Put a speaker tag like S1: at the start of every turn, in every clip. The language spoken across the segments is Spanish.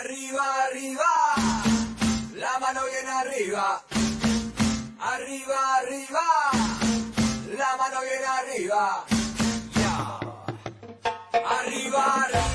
S1: Arriba, arriba, la mano bien arriba. Arriba, arriba, la mano bien arriba. Ya. Arriba, arriba.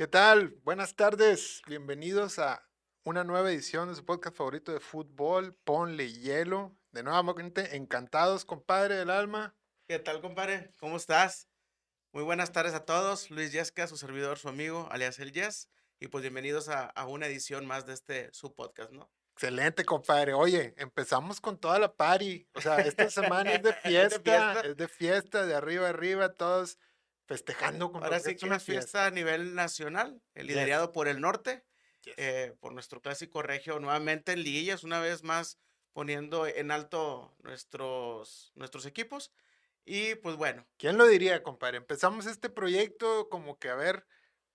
S2: ¿Qué tal? Buenas tardes. Bienvenidos a una nueva edición de su podcast favorito de fútbol, Ponle Hielo. De nuevamente, encantados, compadre del alma.
S3: ¿Qué tal, compadre? ¿Cómo estás? Muy buenas tardes a todos. Luis Yesca, su servidor, su amigo, alias el Yes. Y pues bienvenidos a, a una edición más de este su podcast, ¿no?
S2: Excelente, compadre. Oye, empezamos con toda la party. O sea, esta semana es de
S3: ¿Es de
S2: fiesta,
S3: fiesta?
S2: es de fiesta, de arriba arriba, todos festejando. compadre,
S3: Ahora sí
S2: es
S3: que una fiesta a nivel nacional, liderado por el norte,
S2: Yes.
S3: eh, por nuestro clásico regio, nuevamente en liguillas, una vez más poniendo en alto nuestros, nuestros equipos. Y pues bueno,
S2: ¿Quién lo diría, compadre? Empezamos este proyecto como que a ver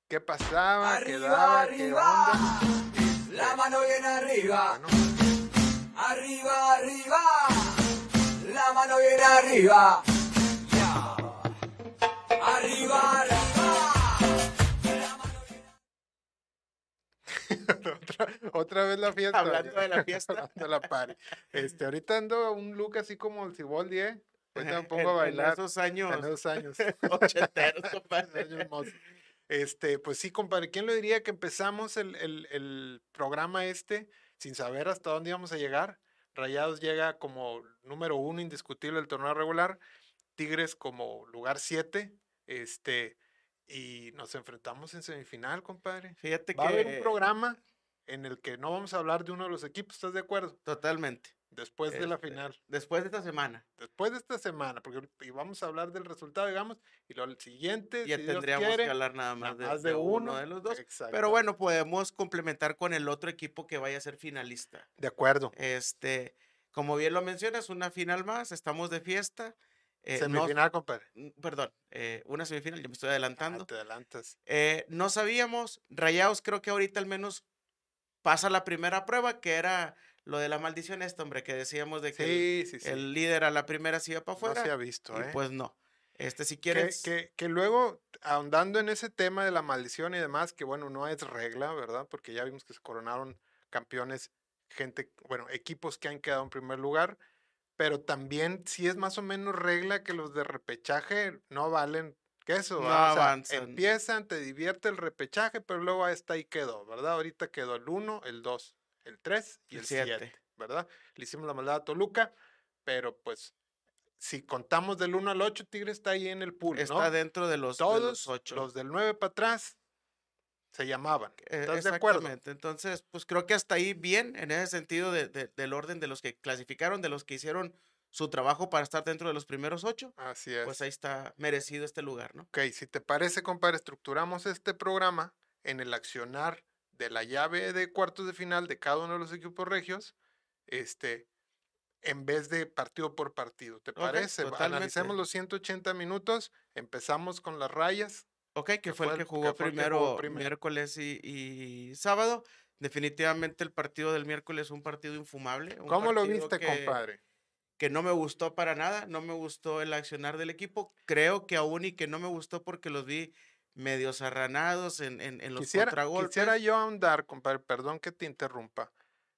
S2: qué pasaba, qué
S1: Arriba,
S2: daba, qué
S1: arriba,
S2: onda.
S1: la mano bien arriba.
S2: Bueno,
S1: Arriba, arriba, la mano bien arriba. Arriba,
S2: otra, otra vez la fiesta.
S3: Hablando de la fiesta.
S2: Hablando de la party. Este, ahorita ando un look así como el Ciboldi, ¿eh? Ahorita me
S3: en-
S2: pongo a
S3: en
S2: bailar.
S3: esos años
S2: En esos años.
S3: ochenteros, compadre.
S2: Este, pues sí, compadre, ¿quién lo diría que empezamos el, el- el programa este sin saber hasta dónde íbamos a llegar? Rayados llega como número uno indiscutible del torneo regular, Tigres como lugar siete, este, y nos enfrentamos en semifinal, compadre.
S3: Fíjate
S2: Va a haber un
S3: que
S2: programa en el que no vamos a hablar de uno de los equipos, ¿estás de acuerdo?
S3: totalmente.
S2: Después de la
S3: Este,
S2: final,
S3: Después de esta semana,
S2: después de esta semana, porque y vamos a hablar del resultado, digamos, y lo el siguiente,
S3: ya
S2: si Dios
S3: tendríamos
S2: quiere,
S3: que hablar nada más,
S2: nada
S3: de, de uno, de los dos.
S2: Exacto.
S3: Pero bueno, podemos complementar con el otro equipo que vaya a ser finalista.
S2: De acuerdo.
S3: Este, como bien lo mencionas, una final más, estamos de fiesta. Eh, no-
S2: Semifinal, compadre.
S3: mm, perdón, eh, una semifinal, yo me estoy
S2: Ah,
S3: adelantando.
S2: te adelantas.
S3: Eh, no sabíamos, Rayados creo que ahorita al menos pasa la primera prueba, que era lo de la maldición esta, hombre, que decíamos de que el-
S2: Sí,
S3: el, líder a la primera se iba para
S2: no
S3: afuera.
S2: se ha visto,
S3: y
S2: ¿eh?
S3: pues no. Este, si
S2: que,
S3: quieres.
S2: que, que luego, ahondando en ese tema de la maldición y demás, que bueno, no es regla, ¿verdad? Porque ya vimos que se coronaron campeones, gente, bueno, equipos que han quedado en primer lugar, pero también sí es más o menos regla que los de repechaje no valen queso,
S3: No.
S2: O sea, empiezan, te divierte el repechaje, pero luego hasta ahí quedó, ¿verdad? Ahorita quedó el 1, el 2, el 3 y
S3: El
S2: el
S3: siete.
S2: 7, ¿verdad? Le hicimos la maldad a Toluca, pero pues si contamos del 1 al 8, Tigre está ahí en el pool,
S3: está
S2: ¿no?
S3: dentro de los, de
S2: Todos
S3: los ocho.
S2: los del 9 para atrás se llamaban.
S3: Eh,
S2: ¿Estás de acuerdo?
S3: Exactamente. Entonces, pues creo que hasta ahí bien, en ese sentido de- de- del orden de los que clasificaron, de los que hicieron su trabajo para estar dentro de los primeros ocho,
S2: Así es.
S3: pues ahí está merecido este lugar, ¿no?
S2: Ok, si te parece, compadre, estructuramos este programa en el accionar de la llave de cuartos de final de cada uno de los equipos regios, este, en vez de partido por partido. ¿Te
S3: Ok,
S2: parece?
S3: Totalmente.
S2: Analicemos los 180 minutos, empezamos con las rayas.
S3: Ok, que fue el que jugó
S2: que
S3: primero
S2: jugó primero.
S3: miércoles y, y sábado. Definitivamente el partido del miércoles un partido infumable. un
S2: ¿Cómo lo viste,
S3: que-
S2: compadre?
S3: que no me gustó para nada, no me gustó el accionar del equipo. Creo que aún y que no me gustó porque los vi medio arranados en, en, en los
S2: Quisiera,
S3: contragolpes.
S2: quisiera yo ahondar, compadre, perdón que te interrumpa,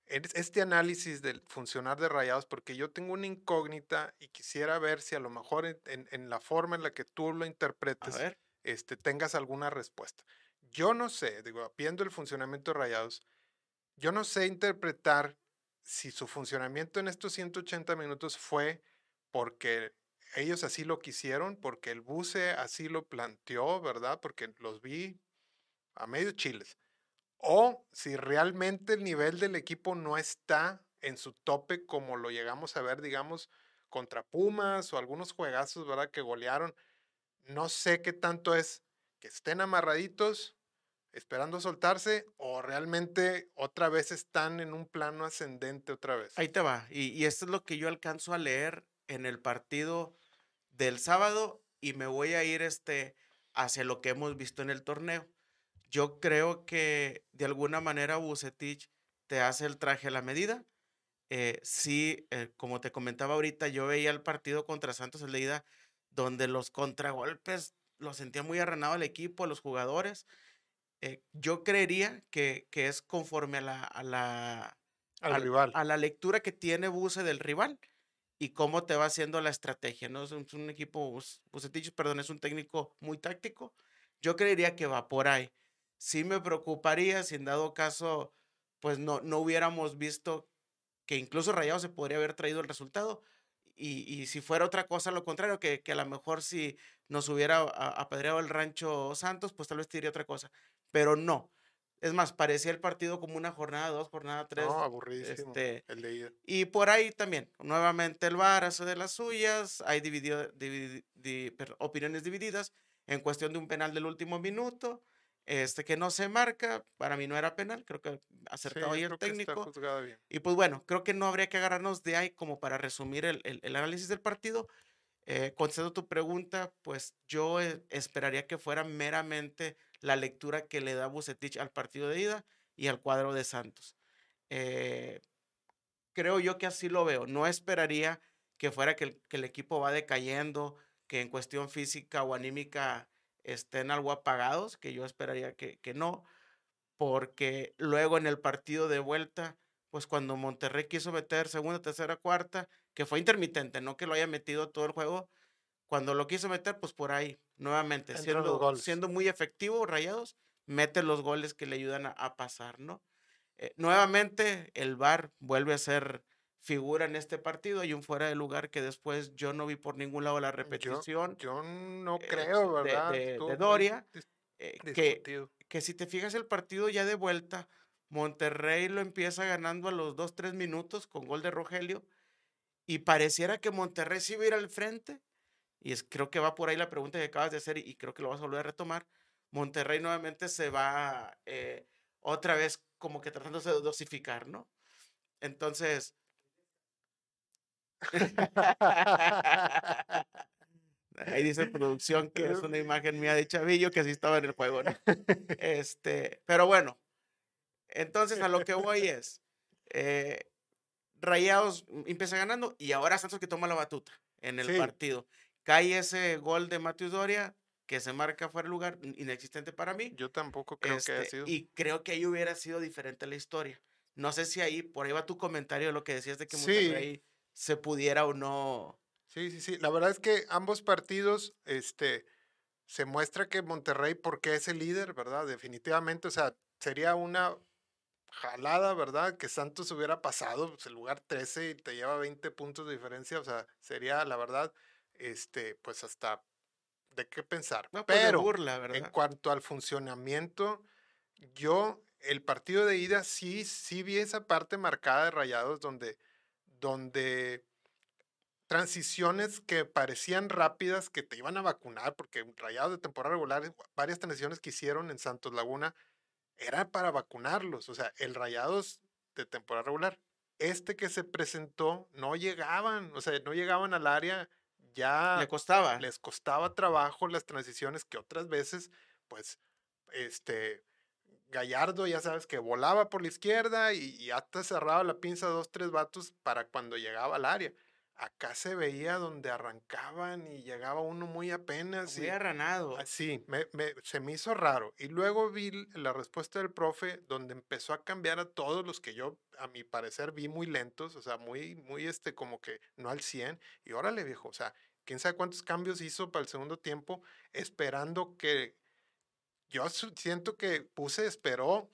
S2: este análisis del funcionar de rayados, porque yo tengo una incógnita y quisiera ver si a lo mejor en, en- en la forma en la que tú lo
S3: A
S2: interpretes,
S3: ver,
S2: este, tengas alguna respuesta. Yo no sé, digo, viendo el funcionamiento de rayados, yo no sé interpretar si su funcionamiento en estos 180 minutos fue porque ellos así lo quisieron, porque el buce así lo planteó, ¿verdad? Porque los vi a medio chiles. O si realmente el nivel del equipo no está en su tope como lo llegamos a ver, digamos, contra Pumas o algunos juegazos, ¿verdad? Que golearon. No sé qué tanto es que estén amarraditos esperando soltarse o realmente otra vez están en un plano ascendente otra vez.
S3: Ahí te va. Y, y esto es lo que yo alcanzo a leer en el partido del sábado y me voy a ir este, hacia lo que hemos visto en el torneo. Yo creo que de alguna manera Bucetich te hace el traje a la medida. Eh, sí, eh, como te comentaba ahorita, yo veía el partido contra Santos en Leida, donde los contragolpes lo sentía muy arranado el equipo, los jugadores. Eh, yo creería que, que, es conforme a la, a la,
S2: Al a, rival.
S3: a la lectura que tiene Buse del rival y cómo te va haciendo la estrategia, ¿no? Es un, es un equipo, Bucetich, perdón, es un técnico muy táctico. Yo creería que va por ahí. Sí me preocuparía si en dado caso, pues no, no hubiéramos visto que incluso Rayado se podría haber traído el resultado. Y, y si fuera otra cosa, lo contrario, que, que, a lo mejor si nos hubiera apedreado el rancho Santos, pues tal vez te diría otra cosa. Pero no. Es más, parecía el partido como una jornada dos, jornada tres.
S2: No, aburridísimo.
S3: Este,
S2: el de ida.
S3: Y por ahí también, nuevamente el VAR hace de las suyas, hay dividido, dividi, di, perdón, opiniones divididas en cuestión de un penal del último minuto, este que no se marca, para mí no era penal, creo que acertado
S2: sí,
S3: ahí el técnico.
S2: bien.
S3: Y pues bueno, creo que no habría que agarrarnos de ahí como para resumir el, el, el análisis del partido. Eh, concedo tu pregunta, pues yo eh, esperaría que fuera meramente la lectura que le da Bucetich al partido de ida y al cuadro de Santos. Eh, creo yo que así lo veo. No esperaría que fuera que el, que el, equipo va decayendo, que en cuestión física o anímica estén algo apagados, que yo esperaría que, que no, porque luego en el partido de vuelta, pues cuando Monterrey quiso meter segunda, tercera, cuarta, que fue intermitente, no que lo haya metido todo el juego, cuando lo quiso meter, pues por ahí, nuevamente, siendo, siendo, muy efectivo, Rayados, mete los goles que le ayudan a, a pasar, ¿no? Eh, nuevamente, el VAR vuelve a ser figura en este partido. Hay un fuera de lugar que después yo no vi por ningún lado la repetición.
S2: Yo, yo no creo,
S3: eh,
S2: ¿verdad?
S3: De, de, de Doria. Eh, que, que si te fijas el partido ya de vuelta, Monterrey lo empieza ganando a los 2-3 minutos con gol de Rogelio. Y pareciera que Monterrey sí iba a ir al frente y es, creo que va por ahí la pregunta que acabas de hacer y, y creo que lo vas a volver a retomar, Monterrey nuevamente se va eh, otra vez como que tratándose de dosificar, ¿no? Entonces... Ahí dice producción que es una imagen mía de Chavillo que así estaba en el juego, ¿no? Este, pero bueno, entonces a lo que voy es, eh, Rayados empieza ganando y ahora Santos que toma la batuta en el sí. partido cae ese gol de Matius Doria que se marca fuera de lugar, inexistente para mí.
S2: Yo tampoco creo este, que haya sido.
S3: Y creo que ahí hubiera sido diferente la historia. No sé si ahí, por ahí va tu comentario de lo que decías de que Monterrey sí. Se pudiera o no.
S2: Sí, sí, sí. La verdad es que ambos partidos, este, se muestra que Monterrey, porque es el líder, ¿verdad? Definitivamente, o sea, sería una jalada, ¿verdad? Que Santos hubiera pasado, pues el lugar 13 y te lleva 20 puntos de diferencia, o sea, sería, la verdad, este, pues hasta de qué pensar.
S3: No, pues
S2: Pero
S3: burla,
S2: en cuanto al funcionamiento, yo el partido de ida sí, sí vi esa parte marcada de Rayados donde, donde transiciones que parecían rápidas, que te iban a vacunar, porque Rayados de temporada regular, varias transiciones que hicieron en Santos Laguna, era para vacunarlos. O sea, el Rayados de temporada regular. Este que se presentó, no llegaban, o sea, no llegaban al área ya
S3: le costaba.
S2: les costaba trabajo las transiciones que otras veces, pues, este, Gallardo, ya sabes, que volaba por la izquierda y, y hasta cerraba la pinza dos, tres vatos para cuando llegaba al área. Acá se veía donde arrancaban y llegaba uno muy apenas.
S3: Muy
S2: y,
S3: arranado.
S2: Sí, me, me, se me hizo raro. Y luego vi la respuesta del profe, donde empezó a cambiar a todos los que yo, a mi parecer, vi muy lentos, o sea, muy, muy, este, como que no al 100. Y órale, viejo, o sea, quién sabe cuántos cambios hizo para el segundo tiempo, esperando que. Yo siento que puse, esperó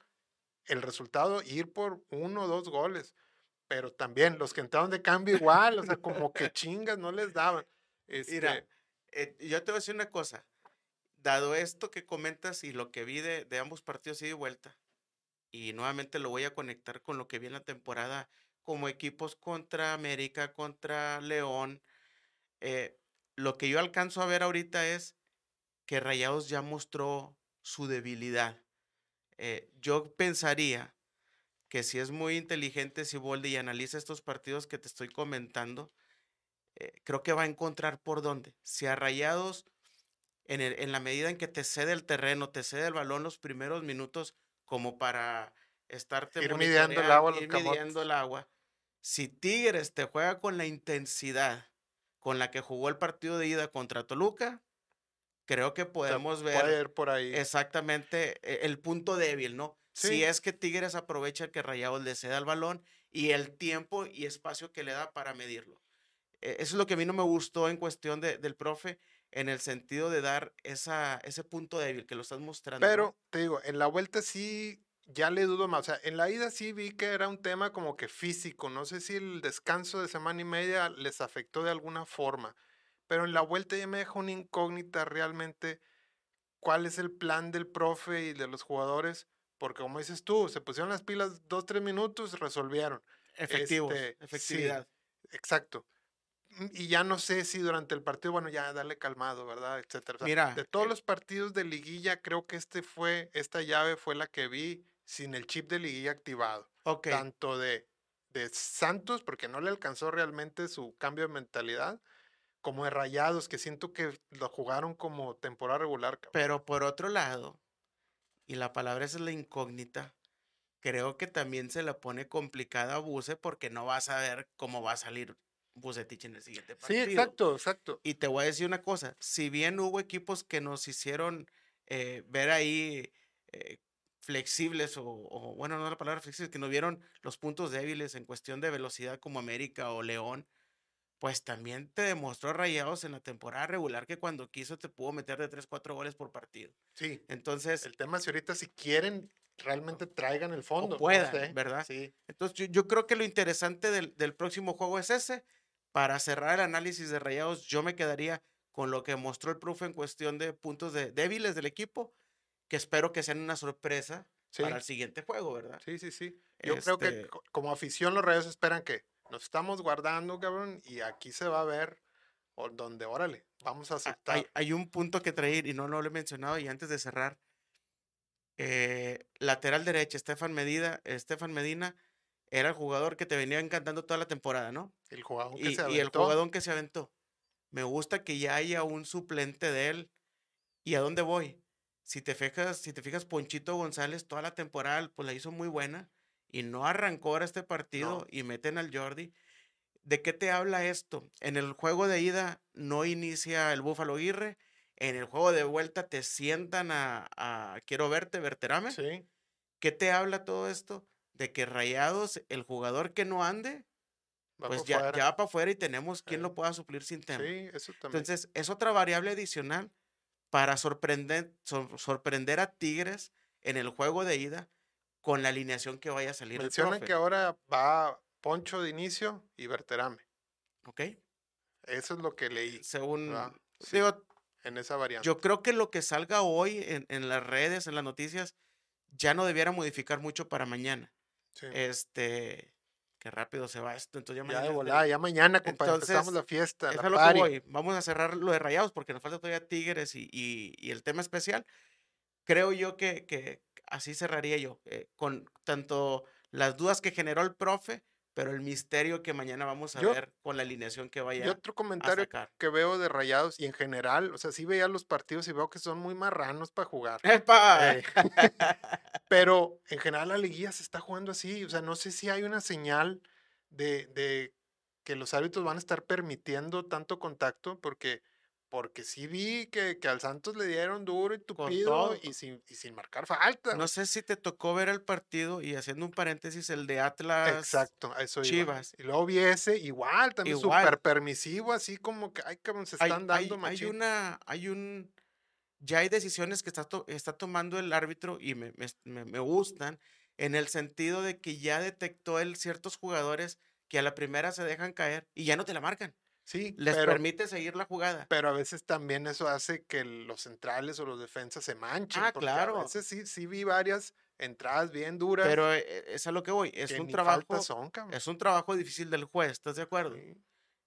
S2: el resultado ir por uno o dos goles pero también los que entraron de cambio igual, o sea, como que chingas no les daban.
S3: Este... Mira, eh, yo te voy a decir una cosa, dado esto que comentas y lo que vi de, de ambos partidos y de vuelta, y nuevamente lo voy a conectar con lo que vi en la temporada como equipos contra América, contra León, eh, lo que yo alcanzo a ver ahorita es que Rayados ya mostró su debilidad. eh, yo pensaría que si es muy inteligente Siboldi y analiza estos partidos que te estoy comentando, eh, creo que va a encontrar por dónde. Si a Rayados, en, el- en la medida en que te cede el terreno, te cede el balón los primeros minutos como para estarte
S2: Ir midiendo el agua
S3: ir midiendo el agua. Si Tigres te juega con la intensidad con la que jugó el partido de ida contra Toluca, creo que
S2: O sea,
S3: podemos
S2: puede
S3: ver
S2: ir por ahí.
S3: exactamente eh, el punto débil, ¿no?
S2: Sí.
S3: Si es que Tigres aprovecha que Rayados le ceda el balón y el tiempo y espacio que le da para medirlo. Eh, Eso es lo que a mí no me gustó en cuestión de- del profe, en el sentido de dar esa, ese punto débil que lo estás mostrando. ¿no?
S2: Pero te digo, en la vuelta sí ya le dudo más. O sea, en la ida sí vi que era un tema como que físico. No sé si el descanso de semana y media les afectó de alguna forma. Pero en la vuelta ya me deja una incógnita realmente cuál es el plan del profe y de los jugadores. Porque como dices tú, se pusieron las pilas dos, tres minutos, resolvieron.
S3: Efectivos,
S2: este, sí.
S3: efectividad.
S2: Exacto. Mm, Y ya no sé si durante el partido, bueno, ya dale calmado, ¿verdad? Etcétera. O sea,
S3: Mira,
S2: de todos
S3: eh,
S2: los partidos de liguilla, creo que este fue, esta llave fue la que vi sin el chip de liguilla activado.
S3: Ok,
S2: Tanto de, de Santos, porque no le alcanzó realmente su cambio de mentalidad, como de Rayados, que siento que lo jugaron como temporada regular. cabrón.
S3: pero por otro lado, y la palabra es la incógnita, creo que también se la pone complicada a Buse porque no vas a ver cómo va a salir Bucetich en el siguiente
S2: Sí,
S3: partido.
S2: exacto, exacto.
S3: Y te voy a decir una cosa, si bien hubo equipos que nos hicieron eh, ver ahí eh, flexibles, o, o, bueno, no la palabra flexibles, que nos vieron los puntos débiles en cuestión de velocidad como América o León, pues también te demostró Rayados en la temporada regular que cuando quiso te pudo meter de 3, 4 goles por partido.
S2: Sí.
S3: Entonces,
S2: El tema es si ahorita si quieren, realmente traigan el fondo. no
S3: puedan,
S2: sé,
S3: ¿verdad?
S2: Sí.
S3: entonces yo, yo creo que lo interesante del, del próximo juego es ese. Para cerrar el análisis de Rayados, yo me quedaría con lo que mostró el profe en cuestión de puntos de, débiles del equipo, que espero que sean una sorpresa
S2: Sí.
S3: para el siguiente juego, ¿verdad?
S2: Sí, sí, sí. Yo creo que
S3: Este-
S2: co- como afición los rayos esperan que nos estamos guardando, cabrón, y aquí se va a ver o- donde, órale, vamos a
S3: Ah,
S2: aceptar.
S3: Hay, hay un punto que traer y no, no lo he mencionado y antes de cerrar, eh, lateral derecha, Estefan Medina, Estefan Medina era el jugador que te venía encantando toda la temporada, ¿no?
S2: el jugador que
S3: Y,
S2: se
S3: y el
S2: aventó,
S3: jugador que se aventó. Me gusta que ya haya un suplente de él. ¿Y a dónde voy? Si te fijas, si te fijas, Ponchito González toda la temporada pues la hizo muy buena y no arrancó ahora este partido
S2: No.
S3: y meten al Jordi. ¿De qué te habla esto? En el juego de ida no inicia el Búfalo Aguirre. En el juego de vuelta te sientan a, a quiero verte, verterame.
S2: Sí,
S3: ¿Qué te habla todo esto? De que Rayados, el jugador que no ande,
S2: va
S3: pues ya, ya va para afuera y tenemos quien
S2: Eh.
S3: lo pueda suplir sin tema.
S2: Sí, eso también.
S3: Entonces, es otra variable adicional para sorprender, sor- sorprender a Tigres en el juego de ida con la alineación que vaya a salir
S2: Mencionan que ahora va Poncho de inicio y Berterame.
S3: ¿ok?
S2: Eso es lo que leí
S3: Según.
S2: Sí,
S3: digo,
S2: en esa variante.
S3: yo creo que lo que salga hoy en, en las redes, en las noticias, ya no debiera modificar mucho para mañana.
S2: Sí.
S3: Este, qué rápido se va esto, entonces ya
S2: ya
S3: mañana
S2: de
S3: es de-
S2: volada, ya mañana, compadre, empezamos la fiesta,
S3: Es
S2: la
S3: lo que voy. Vamos a cerrar lo de Rayados porque nos falta todavía Tigres y, y- y el tema especial. Creo yo que, que así cerraría yo, eh, con tanto las dudas que generó el profe, pero el misterio que mañana vamos a
S2: Yo-
S3: ver con la alineación que
S2: Y
S3: vaya
S2: otro
S3: a
S2: comentario
S3: sacar.
S2: que veo de Rayados y en general, o sea, sí veía los partidos y veo que son muy marranos para jugar.
S3: ¡Epa!
S2: Eh, pero en general la liguilla se está jugando así. O sea, no sé si hay una señal de, de que los árbitros van a estar permitiendo tanto contacto, porque, porque sí vi que, que al Santos le dieron duro y tupido y sin, y sin marcar falta.
S3: No sé si te tocó ver el partido y haciendo un paréntesis, el de Atlas.
S2: Exacto, eso iba.
S3: Chivas.
S2: Y luego vi ese, igual, también súper permisivo, así como que, ay, cabrón, se
S3: Hay,
S2: están
S3: hay-
S2: dando
S3: hay
S2: machín.
S3: una, hay un, ya hay decisiones que está, to- está tomando el árbitro y me, me- me- me gustan en el sentido de que ya detectó él ciertos jugadores que a la primera se dejan caer y ya no te la marcan.
S2: Sí,
S3: Les
S2: pero,
S3: permite seguir la jugada.
S2: pero a veces también eso hace que los centrales o los defensas se manchen.
S3: Ah,
S2: porque A
S3: claro.
S2: veces sí, sí vi varias entradas bien duras.
S3: Pero eh, es a lo que voy. Es
S2: que
S3: un trabajo,
S2: son,
S3: es un trabajo difícil del juez, ¿estás de acuerdo?
S2: Sí.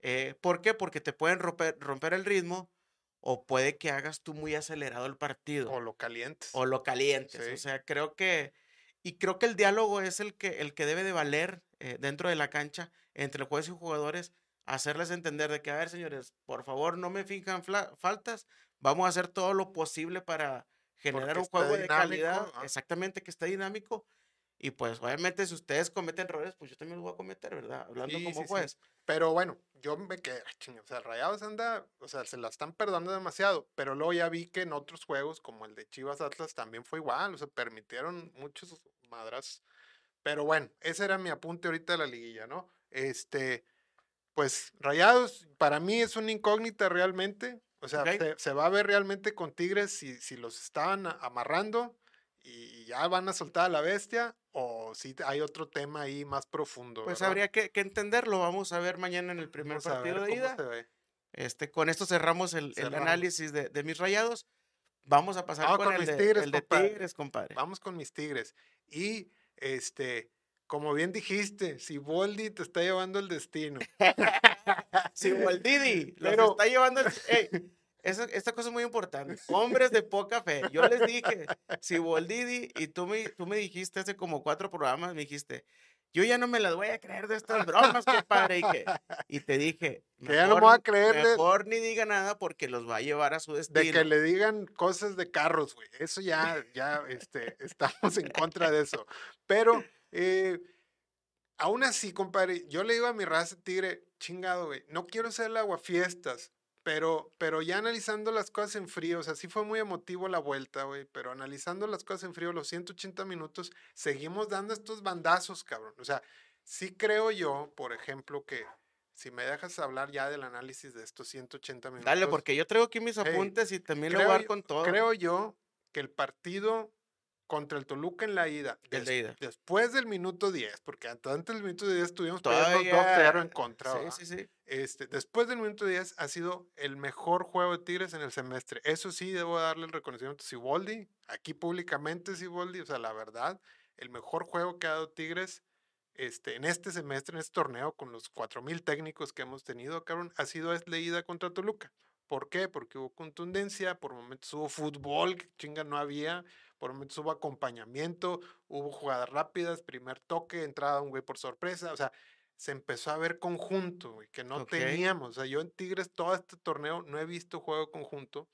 S3: Eh, ¿Por qué? Porque te pueden romper, romper el ritmo o puede que hagas tú muy acelerado el partido
S2: O lo calientes.
S3: o lo calientes.
S2: Sí.
S3: O sea, creo que, y creo que el diálogo es el que, el que debe de valer eh, dentro de la cancha entre jueces y jugadores, hacerles entender de que, a ver, señores, por favor, no me fijan fla- faltas, vamos a hacer todo lo posible para generar
S2: Porque
S3: un juego de
S2: dinámico,
S3: calidad, exactamente, que esté dinámico. Y pues, obviamente, si ustedes cometen errores, pues yo también los voy a cometer, ¿verdad? Hablando
S2: Sí,
S3: como
S2: sí, sí.
S3: juez.
S2: Pero bueno, yo me quedé, "Ay, chinga, o sea, Rayados anda, o sea, se la están perdonando demasiado, pero luego ya vi que en otros juegos, como el de Chivas Atlas, también fue igual, o sea, permitieron muchos madras. Pero bueno, ese era mi apunte ahorita de la liguilla, ¿no? Este, pues Rayados, para mí es una incógnita realmente, o sea, se, se va a ver realmente con Tigres si, si los estaban amarrando y ya van a soltar a la bestia, o si hay otro tema ahí más profundo.
S3: Pues
S2: ¿verdad?
S3: habría que, que entenderlo. Vamos a ver mañana en el primer
S2: Vamos
S3: partido de ida. Este, con esto cerramos el, análisis de, de mis rayados. Vamos a pasar
S2: Vamos
S3: con,
S2: con
S3: el,
S2: mis
S3: de,
S2: Tigres,
S3: el de. Tigres, compadre.
S2: Vamos con mis Tigres. Y este, como bien dijiste, si Boldi te está llevando el destino.
S3: Si Waldidi los
S2: Pero-
S3: está llevando. el- Ey, esa- esta cosa es muy importante. Hombres de poca fe. Yo les dije, si Waldidi, y tú me, tú me dijiste hace como cuatro programas, me dijiste, yo ya no me las voy a creer de estas bromas, compadre. Y, que, y te dije,
S2: Que ya no me voy a
S3: mejor-
S2: creer de-
S3: Mejor ni diga nada porque los va a llevar a su destino.
S2: De que le digan cosas de carros, güey. Eso ya, ya, este, estamos en contra de eso. Pero, eh, aún así, compadre, yo le digo a mi raza tigre, chingado, güey, no quiero ser el aguafiestas, pero, pero ya analizando las cosas en frío, o sea, sí fue muy emotivo la vuelta, güey, pero analizando las cosas en frío, los 180 minutos, seguimos dando estos bandazos, cabrón. O sea, sí creo yo, por ejemplo, que si me dejas hablar ya del análisis de estos 180 minutos.
S3: Dale, porque yo traigo aquí mis
S2: Hey,
S3: apuntes y también
S2: creo
S3: voy a dar con todo.
S2: Creo yo que el partido contra el Toluca en la ida,
S3: El de
S2: des-
S3: ida.
S2: después del minuto 10, porque ant- antes del minuto 10 estuvimos
S3: Todavía.
S2: 2-0 en contra.
S3: Sí, sí, sí.
S2: Este, después del minuto 10 ha sido el mejor juego de Tigres en el semestre. Eso sí, debo darle el reconocimiento a Siboldi, aquí públicamente Siboldi, o sea, la verdad, el mejor juego que ha dado Tigres este, en este semestre, en este torneo, con los 4.000 técnicos que hemos tenido, cabrón, ha sido es leída contra Toluca. ¿Por qué? Porque hubo contundencia, por momentos hubo fútbol, que chinga no había, por momentos hubo acompañamiento, hubo jugadas rápidas, primer toque, entrada un güey por sorpresa, o sea, se empezó a ver conjunto, güey, que no teníamos. O sea, yo en Tigres todo este torneo no he visto juego conjunto.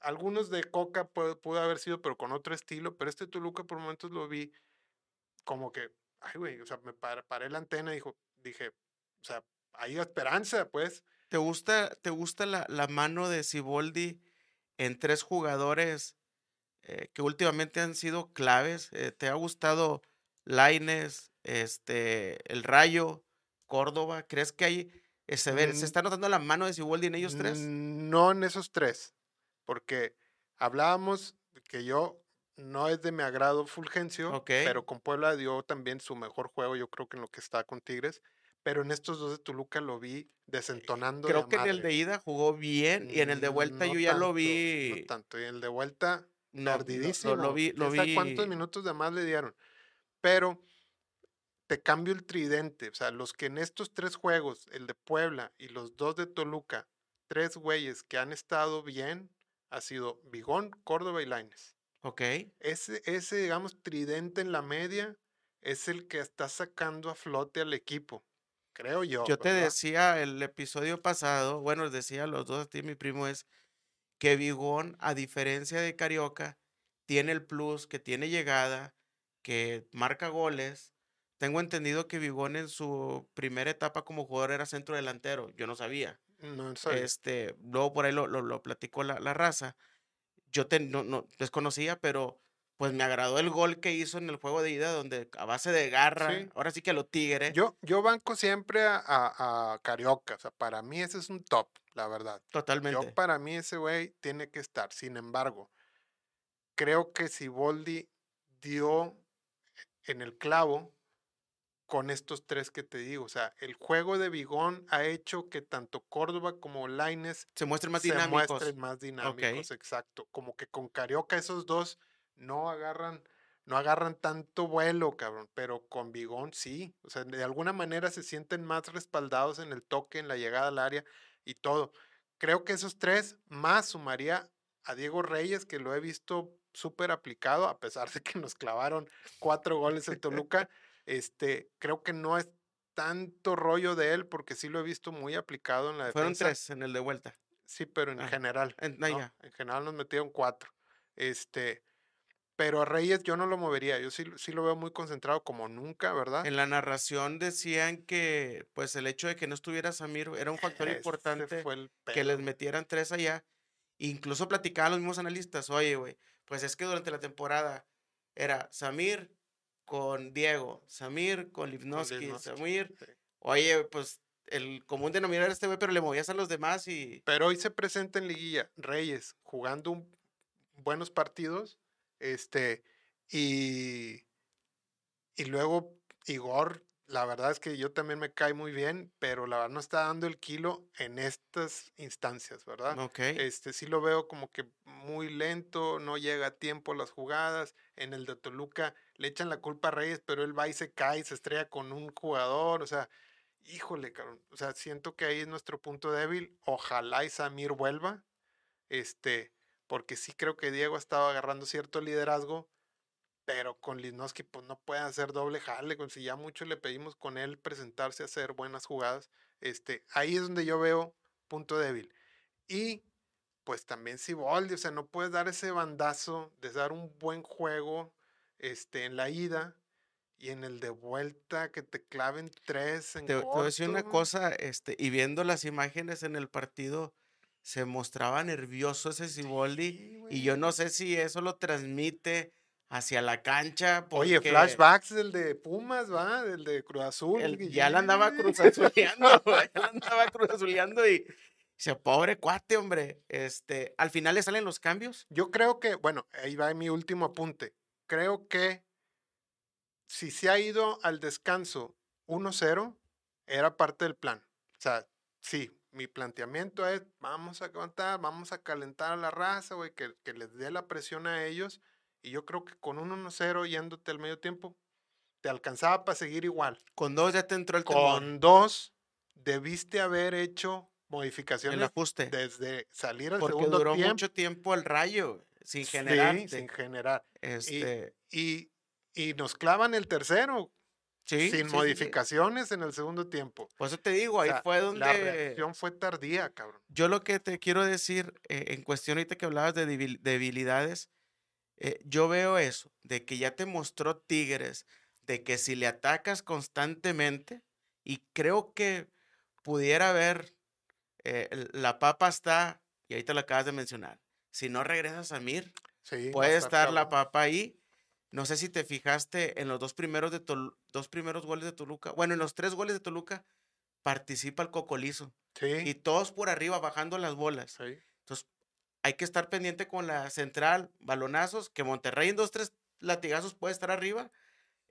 S2: Algunos de Coca pudo, pudo haber sido, pero con otro estilo, pero este Toluca por momentos lo vi como que, ay, güey, o sea, me par- paré la antena y dijo, dije, o sea, hay esperanza, pues.
S3: ¿Te gusta, te gusta la, la mano de Siboldi en tres jugadores eh, que últimamente han sido claves? Eh, ¿Te ha gustado Laines, este, el Rayo, Córdoba? ¿Crees que hay, eh, se,
S2: Mm.
S3: se está notando la mano de Siboldi en ellos tres?
S2: No en esos tres, porque hablábamos que yo no es de mi agrado Fulgencio,
S3: Ok.
S2: pero con Puebla dio también su mejor juego, yo creo que en lo que está con Tigres, pero en estos dos de Toluca lo vi desentonando. de
S3: Creo que en el de ida jugó bien y en el de vuelta
S2: No
S3: yo ya lo vi.
S2: No tanto, y en el de vuelta,
S3: no, no, lo, lo vi, lo
S2: ¿Quién sabe cuántos minutos de más le dieron? Pero te cambio el tridente. O sea, los que en estos tres juegos, el de Puebla y los dos de Toluca, tres güeyes que han estado bien, ha sido Vigón, Córdoba y Laines.
S3: Ok.
S2: Ese, ese, digamos, tridente en la media es el que está sacando a flote al equipo. Creo yo.
S3: Yo te decía el episodio pasado, bueno, les decía a los dos, a ti mi primo, es que Vigón, a diferencia de Carioca, tiene el plus, que tiene llegada, que marca goles. Tengo entendido que Vigón en su primera etapa como jugador era centro delantero, yo no sabía.
S2: No sabía.
S3: Este, luego por ahí lo, lo, lo platicó la, la raza. Yo te, no, no desconocía, pero pues me agradó el gol que hizo en el juego de ida, donde a base de garra,
S2: Sí.
S3: ahora sí que lo tigre,
S2: Yo, yo banco siempre a, a- a Carioca. O sea, para mí ese es un top, la verdad.
S3: totalmente.
S2: Yo para mí ese güey tiene que estar. Sin embargo, creo que Siboldi dio en el clavo con estos tres que te digo. O sea, el juego de Bigón ha hecho que tanto Córdoba como Laines
S3: se muestren más
S2: se
S3: dinámicos.
S2: muestren más dinámicos, exacto. Como que con Carioca esos dos no agarran, no agarran tanto vuelo, cabrón, pero con Bigón sí. O sea, de alguna manera se sienten más respaldados en el toque, en la llegada al área y todo. creo que esos tres más sumaría a Diego Reyes, que lo he visto súper aplicado, a pesar de que nos clavaron cuatro goles en Toluca. Este, creo que no es tanto rollo de él, porque sí lo he visto muy aplicado en la
S3: Fueron
S2: defensa.
S3: tres en el de vuelta.
S2: Sí, pero en
S3: Ah,
S2: general.
S3: en-
S2: ¿no?
S3: ya.
S2: En general nos metieron cuatro. Este, pero a Reyes yo no lo movería. Yo sí, sí lo veo muy concentrado como nunca, ¿verdad?
S3: En la narración decían que pues el hecho de que no estuviera Samir era un factor importante
S2: fue el
S3: que les metieran tres allá. Incluso platicaban los mismos analistas, oye, güey, pues es que durante la temporada era Samir con Diego, Samir con Livnowski,
S2: Livnowski,
S3: Samir,
S2: sí.
S3: oye, pues el común denominador era este güey, pero le movías a los demás y
S2: Pero hoy se presenta en liguilla Reyes jugando un- buenos partidos, este, y, y luego Igor, la verdad es que yo también me cae muy bien, pero la verdad no está dando el kilo en estas instancias, ¿verdad?
S3: ok.
S2: Este sí lo veo como que muy lento, no llega a tiempo las jugadas. En el de Toluca le echan la culpa a Reyes, pero él va y se cae se estrella con un jugador. O sea, híjole, cabrón. O sea, siento que ahí es nuestro punto débil. Ojalá y Samir vuelva. Este, porque sí creo que Diego estaba agarrando cierto liderazgo, pero con Lisnowski pues no puede hacer doble jale. Si ya mucho le pedimos con él presentarse a hacer buenas jugadas. Este, ahí es donde yo veo punto débil. Y pues también Siboldi, o sea, no puedes dar ese bandazo de dar un buen juego este, en la ida y en el de vuelta que te claven tres en
S3: Te, te voy a decir una cosa, este, y viendo las imágenes en el partido, se mostraba nervioso ese Siboldi,
S2: Sí,
S3: y yo no sé si eso lo transmite hacia la cancha,
S2: Oye, flashbacks del de Pumas, ¿va? Del de Cruz Azul.
S3: el- ya la andaba cruzazuleando, ya la andaba cruzazuleando y dice, pobre cuate, hombre, este, al final le salen los cambios,
S2: Yo creo que, bueno, ahí va mi último apunte. Creo que si se ha ido al descanso 1-0, era parte del plan. O sea, sí, mi planteamiento es, vamos a aguantar, vamos a calentar a la raza, güey, que, que les dé la presión a ellos. Y yo creo que con un 1-0 yéndote al medio tiempo, te alcanzaba para seguir igual.
S3: con dos ya te entró el temor,
S2: Con dos, debiste haber hecho
S3: el
S2: modificaciones
S3: ajuste,
S2: desde salir al
S3: porque
S2: segundo
S3: duró
S2: tiempo.
S3: mucho tiempo el rayo, sin
S2: Sí,
S3: generarte,
S2: sin generar.
S3: este,
S2: y, y nos clavan el tercero
S3: sí, sí, sí,
S2: sin
S3: sí.
S2: modificaciones en el segundo tiempo.
S3: Por eso te digo,
S2: O
S3: ahí
S2: sea,
S3: fue
S2: La
S3: donde
S2: reacción fue tardía, cabrón.
S3: yo lo que te quiero decir eh, en cuestión ahorita que hablabas de debil- debilidades, eh, yo veo eso, de que ya te mostró Tigres, de que si le atacas constantemente, y creo que pudiera haber, eh, la papa está, y ahorita lo acabas de mencionar, si no regresas a Mir,
S2: Sí,
S3: puede estar la
S2: cabrón.
S3: papa ahí. No sé si te fijaste en los dos primeros, de Tol- dos primeros goles de Toluca. Bueno, en los tres goles de Toluca participa el Cocolizo. Y
S2: Sí,
S3: todos por arriba bajando las bolas.
S2: sí.
S3: Entonces, hay que estar pendiente con la central, balonazos, que Monterrey en dos, tres latigazos puede estar arriba.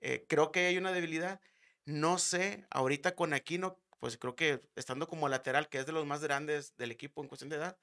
S3: Eh, creo que hay una debilidad. No sé, ahorita con Aquino, pues creo que estando como lateral, que es de los más grandes del equipo en cuestión de edad,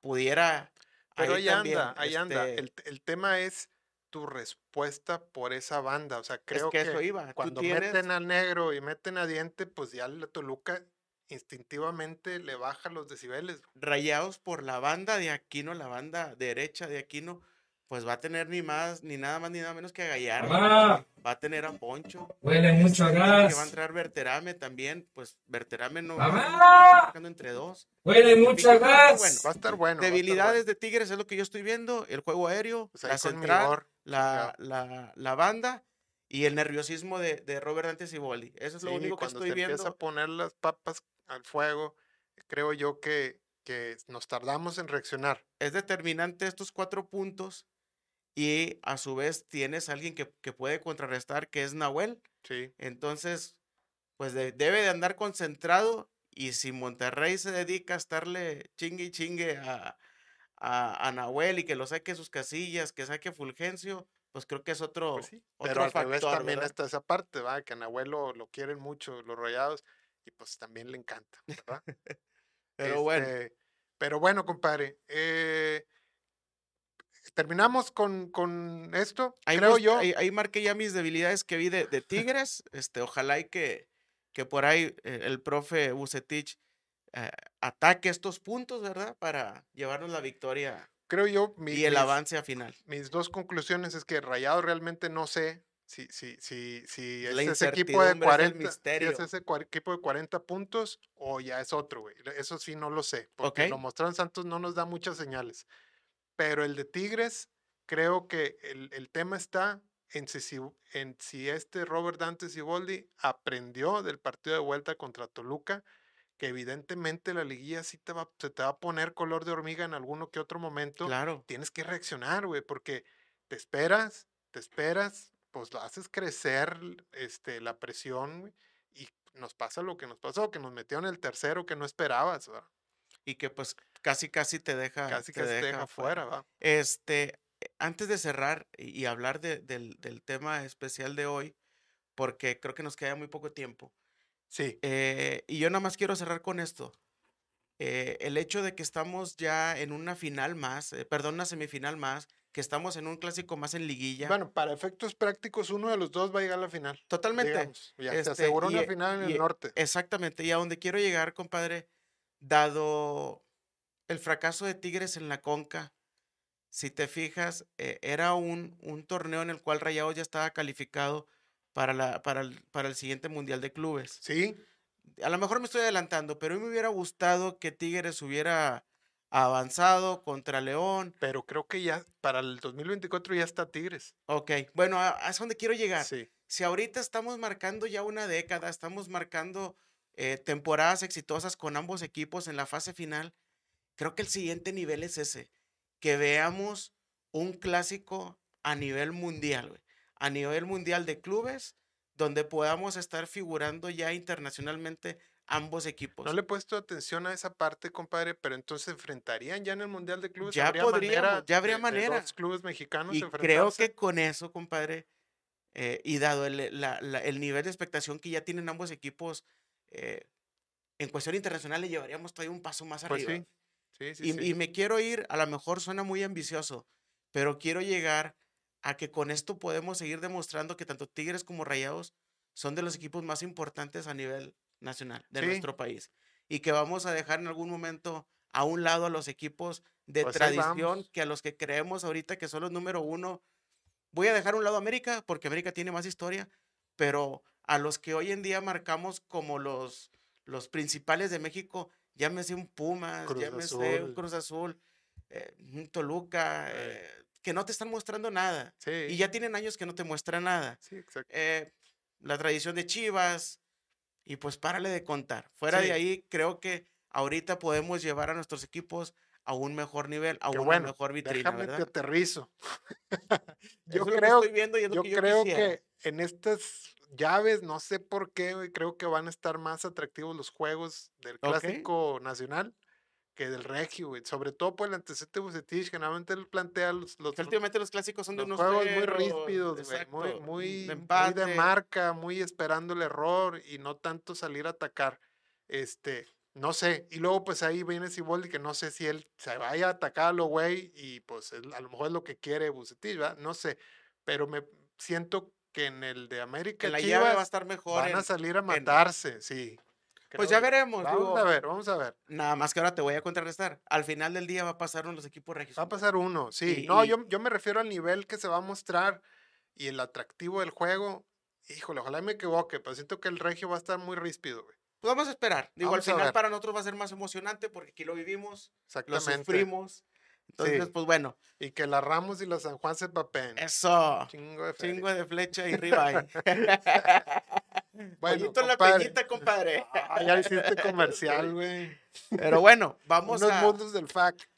S3: pudiera.
S2: Pero ahí, anda, ahí anda.
S3: este,
S2: El, el tema es tu respuesta por esa banda. O sea, creo
S3: que eso iba,
S2: cuando
S3: tienes-
S2: meten al negro y meten a diente, pues ya la Toluca instintivamente le baja los decibeles.
S3: rayados por la banda de Aquino, la banda derecha de Aquino, pues va a tener ni más, ni nada más, ni nada menos que a Gallardo.
S4: Mamá.
S3: Va a tener a Poncho.
S4: Huele mucho a
S3: Que va a
S4: gas.
S3: entrar Berterame también, pues Berterame no
S4: ¡Mamá!
S3: está sacando entre dos.
S4: Huele mucho a
S3: Fíjate,
S4: gas.
S3: bueno,
S2: Va a estar bueno. va a estar
S3: Debilidades
S2: bueno.
S3: de Tigres es lo que yo estoy viendo, el juego aéreo,
S2: Pues
S3: la central, la, la, la banda y el nerviosismo de, de Robert Dantes y Boli. Eso es lo
S2: Sí,
S3: único que estoy
S2: se empieza
S3: viendo.
S2: a poner las papas al fuego, creo yo que, que nos tardamos en reaccionar.
S3: Es determinante estos cuatro puntos y a su vez tienes a alguien que, que puede contrarrestar, que es Nahuel.
S2: Sí,
S3: Entonces, pues de- debe de andar concentrado y si Monterrey se dedica a estarle chingue y chingue a, a, a Nahuel y que lo saque sus casillas, que saque Fulgencio, pues creo que es otro,
S2: pues sí.
S3: otro
S2: Pero al
S3: factor.
S2: revés también
S3: ¿verdad?
S2: está esa parte, ¿va? Que a Nahuel lo, lo quieren mucho los rayados y pues también le encanta, ¿verdad?
S3: Pero bueno,
S2: Este, Pero bueno, compadre. eh, terminamos con, con esto.
S3: ahí,
S2: creo yo.
S3: ahí, ahí marqué ya mis debilidades que vi de, de Tigres. este, ojalá y que, que por ahí eh, el profe Bucetich eh, ataque estos puntos, ¿verdad? Para llevarnos la victoria
S2: Creo yo, mi-
S3: y el
S2: mis,
S3: avance a final.
S2: mis dos conclusiones es que Rayado realmente no sé si, si, si, si es ese equipo de
S3: incertidumbre es el
S2: 40, si
S3: misterio.
S2: es ese equipo de 40 puntos o ya es otro, güey. Eso sí no lo sé, porque
S3: Ok.
S2: lo mostraron Santos no nos da muchas señales. Pero el de Tigres, creo que el, el tema está en si, si- en si este Robert Dante Siboldi aprendió del partido de vuelta contra Toluca, que evidentemente la liguilla sí te va, se te va a poner color de hormiga en alguno que otro momento
S3: Claro.
S2: tienes que reaccionar, güey, porque te esperas, te esperas, pues haces crecer este, la presión, güey, y nos pasa lo que nos pasó, que nos metieron el tercero que no esperabas, ¿verdad?
S3: Y que pues casi casi te deja,
S2: casi
S3: te deja fuera. Este, antes de cerrar y y hablar de- del, del tema especial de hoy, porque creo que nos queda muy poco tiempo.
S2: Sí,
S3: eh, y yo nada más quiero cerrar con esto. eh, el hecho de que estamos ya en una final más, eh, perdón, una semifinal más, que estamos en un clásico más en liguilla.
S2: bueno, para efectos prácticos, uno de los dos va a llegar a la final.
S3: totalmente.
S2: digamos, ya
S3: este,
S2: se aseguró una
S3: eh,
S2: final en
S3: y,
S2: el
S3: eh,
S2: norte.
S3: Exactamente. Y a donde quiero llegar, compadre, dado el fracaso de Tigres en la Conca, si te fijas, eh, era un, un torneo en el cual Rayados ya estaba calificado para, la, para, el, para el siguiente Mundial de Clubes.
S2: Sí,
S3: A lo mejor me estoy adelantando, pero a mí me hubiera gustado que Tigres hubiera avanzado contra León.
S2: pero creo que ya para el 2024 ya está Tigres.
S3: Ok, bueno, a, es donde quiero llegar.
S2: Sí,
S3: Si ahorita estamos marcando ya una década, estamos marcando eh, temporadas exitosas con ambos equipos en la fase final, creo que el siguiente nivel es ese, que veamos un clásico a nivel mundial, güey, a nivel mundial de clubes, donde podamos estar figurando ya internacionalmente ambos equipos.
S2: no le he puesto atención a esa parte, compadre, pero entonces se enfrentarían ya en el Mundial de Clubes.
S3: Ya
S2: ¿Habría manera
S3: ya habría
S2: de- de
S3: manera.
S2: dos clubes mexicanos
S3: Y creo que con eso, compadre, eh, y dado el, la- la- el nivel de expectación que ya tienen ambos equipos, eh, en cuestión internacional le llevaríamos todavía un paso más
S2: Pues
S3: arriba.
S2: sí, sí, sí,
S3: y,
S2: sí.
S3: y me quiero ir, a lo mejor suena muy ambicioso, pero quiero llegar a que con esto podemos seguir demostrando que tanto Tigres como Rayados son de los equipos más importantes a nivel nacional de
S2: Sí.
S3: nuestro país. Y que vamos a dejar en algún momento a un lado a los equipos de
S2: Pues
S3: tradición que a los que creemos ahorita que son los número uno. Voy a dejar a un lado a América porque América tiene más historia, pero a los que hoy en día marcamos como los, los principales de México, llámese un Pumas,
S2: Cruz
S3: llámese un
S2: Azul.
S3: Cruz Azul, eh, un Toluca,
S2: Eh.
S3: Que no te están mostrando nada.
S2: Sí,
S3: Y ya tienen años que no te muestran nada.
S2: sí, exacto.
S3: Eh, la tradición de Chivas, y pues párale de contar. Fuera
S2: Sí.
S3: de ahí, creo que ahorita podemos llevar a nuestros equipos a un mejor nivel, a
S2: Qué
S3: una
S2: bueno,
S3: mejor vitrina,
S2: Déjame te aterrizo. Yo
S3: que
S2: creo,
S3: estoy viendo y es lo
S2: yo
S3: que yo
S2: creo
S3: quisiera.
S2: que en estas llaves, no sé por qué, creo que van a estar más atractivos los juegos del clásico nacional que del regio, güey. Sobre todo por el antecedente de Bucetich, que normalmente él plantea los, los,
S3: Que últimamente los clásicos son de unos
S2: juegos muy ríspidos, güey, muy, muy,
S3: de
S2: muy de marca, muy esperando el error y no tanto salir a atacar. Este, no sé. Y luego, pues ahí viene Siboldi, que no sé si él se vaya a atacar a lo güey y pues él- a lo mejor es lo que quiere Bucetich, ¿verdad? No sé. Pero me siento que en el de América
S3: Que la
S2: Chivas
S3: llave va a estar mejor.
S2: van a
S3: en-
S2: salir a matarse, sí.
S3: Pues ya veremos.
S2: Vamos
S3: digo,
S2: a ver, vamos a ver.
S3: Nada más que ahora te voy a contrarrestar. Al final del día va a pasar uno de los equipos regios.
S2: Va a pasar uno, sí.
S3: Y-
S2: no, yo, yo me refiero al nivel que se va a mostrar y el atractivo del juego. Híjole, ojalá me equivoque, pero siento que el regio va a estar muy ríspido, güey.
S3: Pues vamos a esperar. Digo,
S2: Vamos
S3: al final para nosotros va a ser más emocionante porque aquí lo vivimos, lo sufrimos. Entonces,
S2: Sí.
S3: pues bueno,
S2: Y que la Ramos y la San Juan se papen.
S3: eso.
S2: Chingo de.
S3: Chingo de flecha y ribeye.
S2: Bueno,
S3: en la peñita, compadre.
S2: Ah, ya hiciste comercial, güey.
S3: Pero bueno, vamos
S2: Unos
S3: a...
S2: mundos del FAC.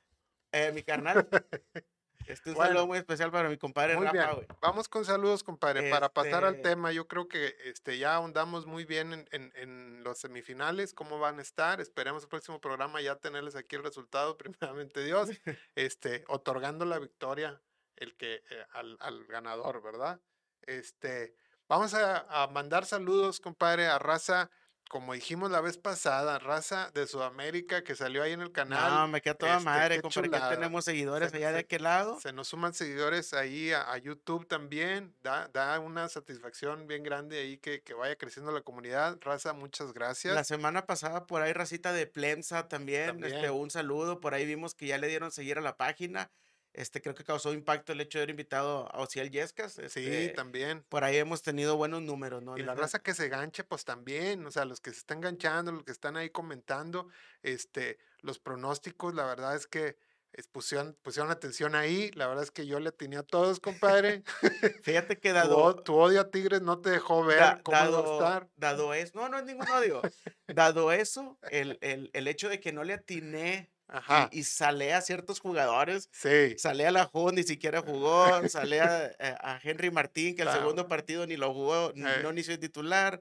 S3: eh, mi carnal. Este es un
S2: Bueno.
S3: saludo muy especial para mi compadre
S2: Muy bien.
S3: Rafa, güey.
S2: Vamos con saludos, compadre. Para pasar al
S3: Este-
S2: tema, yo creo que este, ya ahondamos muy bien en, en- en los semifinales, cómo van a estar. Esperemos el próximo programa ya tenerles aquí el resultado, primeramente Dios, este, otorgando la victoria el que, eh, al, al ganador, ¿verdad? Este, vamos a, a mandar saludos, compadre, a raza como dijimos la vez pasada, raza de Sudamérica que salió ahí en el canal.
S3: No, me queda toda
S2: este,
S3: madre, compadre, que tenemos seguidores
S2: Se-
S3: allá de aquel lado.
S2: Se nos suman seguidores ahí a, a YouTube también. Da, da una satisfacción bien grande ahí que, que vaya creciendo la comunidad. Raza, muchas gracias.
S3: La semana pasada por ahí racita de Plemsa también, este,
S2: También.
S3: un saludo, por ahí vimos que ya le dieron seguir a la página. Este, creo que causó impacto el hecho de haber invitado a Ociel Yescas.
S2: Sí,
S3: este,
S2: también.
S3: Por ahí hemos tenido buenos números, ¿no?
S2: Y la raza que se ganche, pues también, o sea, los que se están ganchando, los que están ahí comentando, este, los pronósticos, la verdad es que es- pusieron, pusieron atención ahí, la verdad es que yo le tenía a todos, compadre.
S3: Fíjate que dado,
S2: tu odio a Tigres no te dejó ver
S3: da-
S2: cómo iba a
S3: dado,
S2: estar.
S3: dado eso, no, no es ningún odio. dado eso, el, el, el hecho de que no le atiné
S2: Ajá,
S3: y, y salé a ciertos jugadores,
S2: sí,
S3: salé a la Jun, ni siquiera jugó, salé a, eh, a Henry Martín, que el
S2: Claro.
S3: segundo partido ni lo jugó,
S2: Eh.
S3: no inició de titular.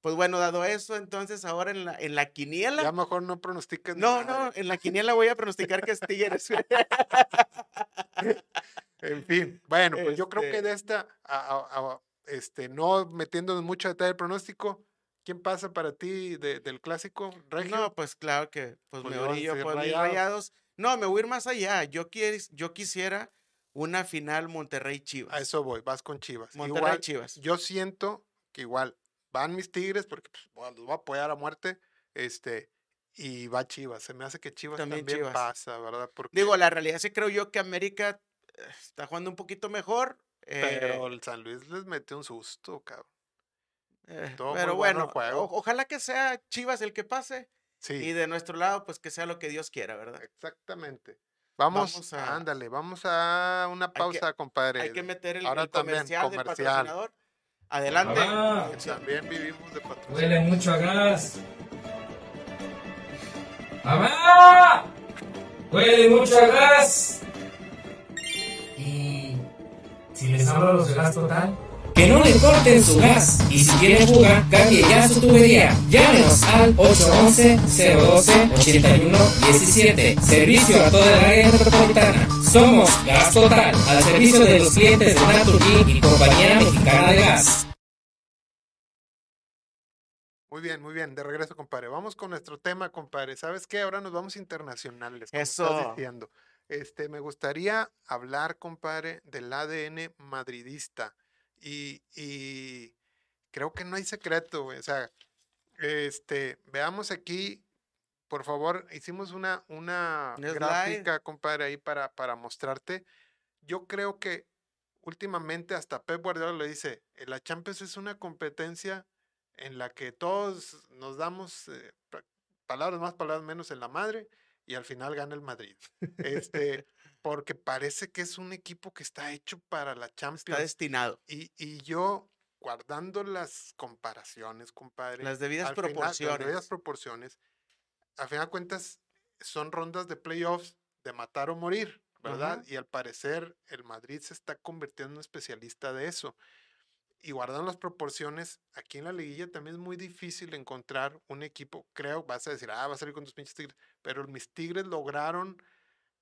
S3: Pues bueno, dado eso, entonces ahora en la, en la quiniela,
S2: ya mejor no pronostiques
S3: no,
S2: nada.
S3: no, en la quiniela voy a pronosticar que es Tigres.
S2: En fin, bueno, pues yo creo que
S3: Este-
S2: de esta, a- a- este, no metiéndonos mucho detalle del pronóstico, ¿quién pasa para ti de- del clásico? ¿Regio?
S3: No, pues claro que pues
S2: Pues
S3: me
S2: a decir
S3: por mis
S2: Rayados.
S3: rayados. No, me voy a ir más allá. Yo, quieres, yo quisiera una final
S2: A
S3: Monterrey-Chivas.
S2: eso voy, vas con Chivas.
S3: Monterrey-Chivas.
S2: yo siento que igual van mis Tigres, porque pues, bueno, los voy a apoyar a muerte, este, y va Chivas. Se me hace que Chivas
S3: También
S2: también,
S3: Chivas.
S2: pasa, ¿verdad? Porque,
S3: Digo, la realidad sí creo yo que América eh, está jugando un poquito mejor. eh,
S2: pero el San Luis les metió un susto, cabrón.
S3: Eh, pero
S2: bueno el
S3: bueno,
S2: juego.
S3: o- ojalá que sea Chivas el que pase.
S2: Sí.
S3: Y de nuestro lado, pues que sea lo que Dios quiera, ¿verdad?
S2: Exactamente. Vamos,
S3: Vamos a-
S2: ándale, vamos a una
S3: que-
S2: pausa, compadre.
S3: Hay que meter el,
S2: ahora
S3: el
S2: también,
S3: comercial, del
S2: comercial.
S3: patrocinador. Adelante.
S4: Ah.
S2: También vivimos de patrocinio.
S4: Huele mucho a gas. ¡Mamá! Huele mucho a gas. ¿Y si les hablo a los de gas total? Que no le corten su gas. Y si tiene fuga, cambie ya su tubería. Llámenos al 811-012-8117. Servicio a toda el área metropolitana. Somos Gas Total, al servicio de los clientes de Naturgy y Compañía Mexicana de Gas.
S2: Muy bien, muy bien. De regreso, compadre. Vamos con nuestro tema, compadre. ¿Sabes qué? Ahora nos vamos internacionales. Como
S3: Eso.
S2: Estás diciendo. Este, me gustaría hablar, compadre, del ADN madridista. Y, y creo que no hay secreto, güey. O sea, este, veamos aquí, por favor, hicimos una, una gráfica, compadre, ahí para, para mostrarte. Yo creo que últimamente hasta Pep Guardiola le dice, "Eh, la Champions es una competencia en la que todos nos damos eh, pa- palabras más, palabras menos en la madre y al final gana el Madrid. Este, porque parece que es un equipo que está hecho para la
S3: Está
S2: Champions.
S3: destinado.
S2: Y, y yo, guardando las comparaciones, compadre.
S3: Las debidas
S2: al final, las
S3: proporciones.
S2: debidas proporciones. A final de cuentas, son rondas de playoffs de matar o morir, ¿verdad?
S3: Ajá.
S2: Y al parecer, el Madrid se está convirtiendo en un especialista de eso. Y guardando las proporciones, aquí en la liguilla también es muy difícil encontrar un equipo, creo, vas a decir, ah, va a salir con tus pinches tigres, pero mis tigres lograron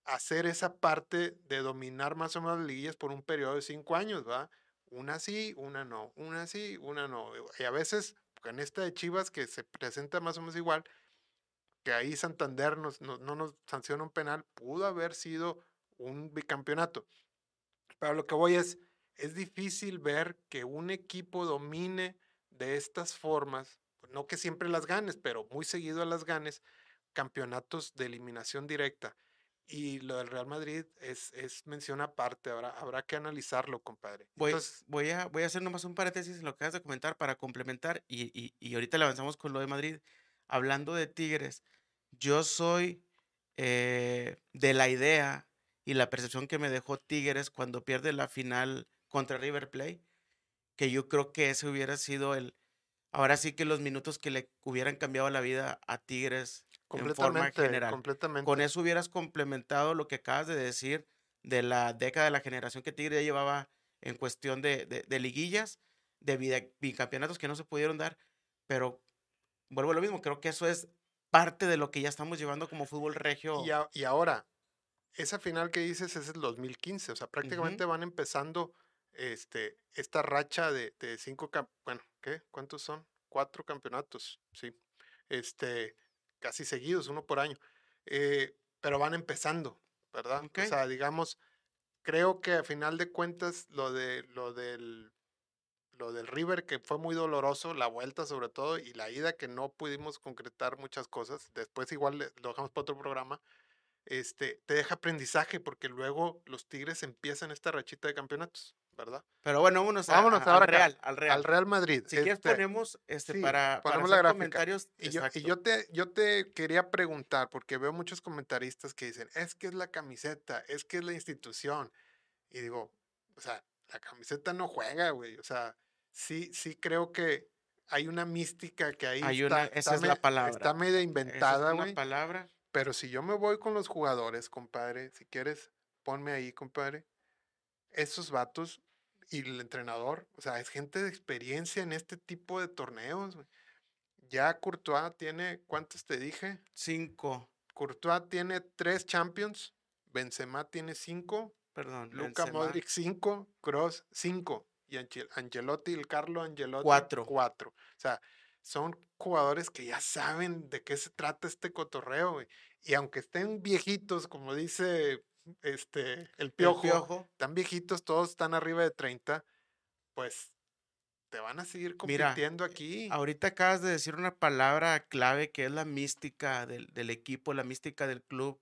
S2: hacer esa parte de dominar más o menos las liguillas por un periodo de cinco años, ¿va? Una sí, una no, una sí, una no. Y a veces, en esta de Chivas, que se presenta más o menos igual, que ahí Santander nos- no, no nos sanciona un penal, pudo haber sido un bicampeonato. Pero lo que voy es, es difícil ver que un equipo domine de estas formas, no que siempre las ganes, pero muy seguido las ganes, campeonatos de eliminación directa. Y lo del Real Madrid es, es mención aparte, habrá, habrá que analizarlo, compadre.
S3: Voy,
S2: Entonces,
S3: voy, a, voy a hacer nomás un paréntesis en lo que acabas de comentar para complementar y, y, y ahorita le avanzamos con lo de Madrid. Hablando de Tigres, yo soy eh, de la idea y la percepción que me dejó Tigres cuando pierde la final contra River Plate, que yo creo que ese hubiera sido el, ahora sí que los minutos que le hubieran cambiado la vida a Tigres en forma
S2: completamente,
S3: general.
S2: completamente.
S3: Con eso hubieras complementado lo que acabas de decir de la década de la generación que Tigre ya llevaba en cuestión de, de- de liguillas, de bicampeonatos que no se pudieron dar, pero vuelvo a lo mismo, creo que eso es parte de lo que ya estamos llevando como fútbol regio.
S2: Y, a- y ahora, esa final que dices es el 2015, o sea, prácticamente van empezando este, esta racha de, de cinco, bueno, ¿qué? ¿Cuántos son? cuatro campeonatos, sí. Este, casi seguidos, uno por año. Eh, pero van empezando, ¿verdad? O sea, digamos, creo que a final de cuentas lo de lo del lo del River que fue muy doloroso, la vuelta sobre todo y la ida que no pudimos concretar muchas cosas. Después igual lo dejamos para otro programa. Este, te deja aprendizaje porque luego los Tigres empiezan esta rachita de campeonatos, ¿verdad?
S3: Pero bueno, vámonos, a-
S2: Vámonos
S3: a-
S2: ahora
S3: al Real, al Real.
S2: Al Real Madrid.
S3: Si quieres
S2: este,
S3: ponemos este
S2: sí,
S3: para, para
S2: ponemos
S3: hacer
S2: gráfica.
S3: comentarios.
S2: Y yo, y
S3: exacto.
S2: yo te, yo te quería preguntar, porque veo muchos comentaristas que dicen, es que es la camiseta, es que es la institución. Y digo, o sea, la camiseta no juega, güey. O sea, sí, sí creo que hay una mística que ahí
S3: Hay
S2: está,
S3: una- esa
S2: está
S3: es la palabra.
S2: Está medio inventada,
S3: es una
S2: güey.
S3: palabra.
S2: Pero si yo me voy con los jugadores, compadre, si quieres, ponme ahí, compadre. Esos vatos y el entrenador, o sea, es gente de experiencia en este tipo de torneos. Ya Courtois tiene, ¿cuántos te dije?
S3: Cinco,
S2: Courtois tiene tres Champions, Benzema tiene cinco,
S3: perdón.
S2: Luca
S3: Benzema,
S2: Modric cinco, Cross cinco y Angel- Angelotti, el Carlo Angelotti
S3: Cuatro.
S2: cuatro. O sea, son jugadores que ya saben de qué se trata este cotorreo. Y aunque estén viejitos, como dice este el
S3: el
S2: piojo, tan viejitos, todos están arriba de 30, pues te van a seguir
S3: Mira,
S2: compitiendo aquí.
S3: Ahorita acabas de decir una palabra clave que es la mística del, del equipo, la mística del club.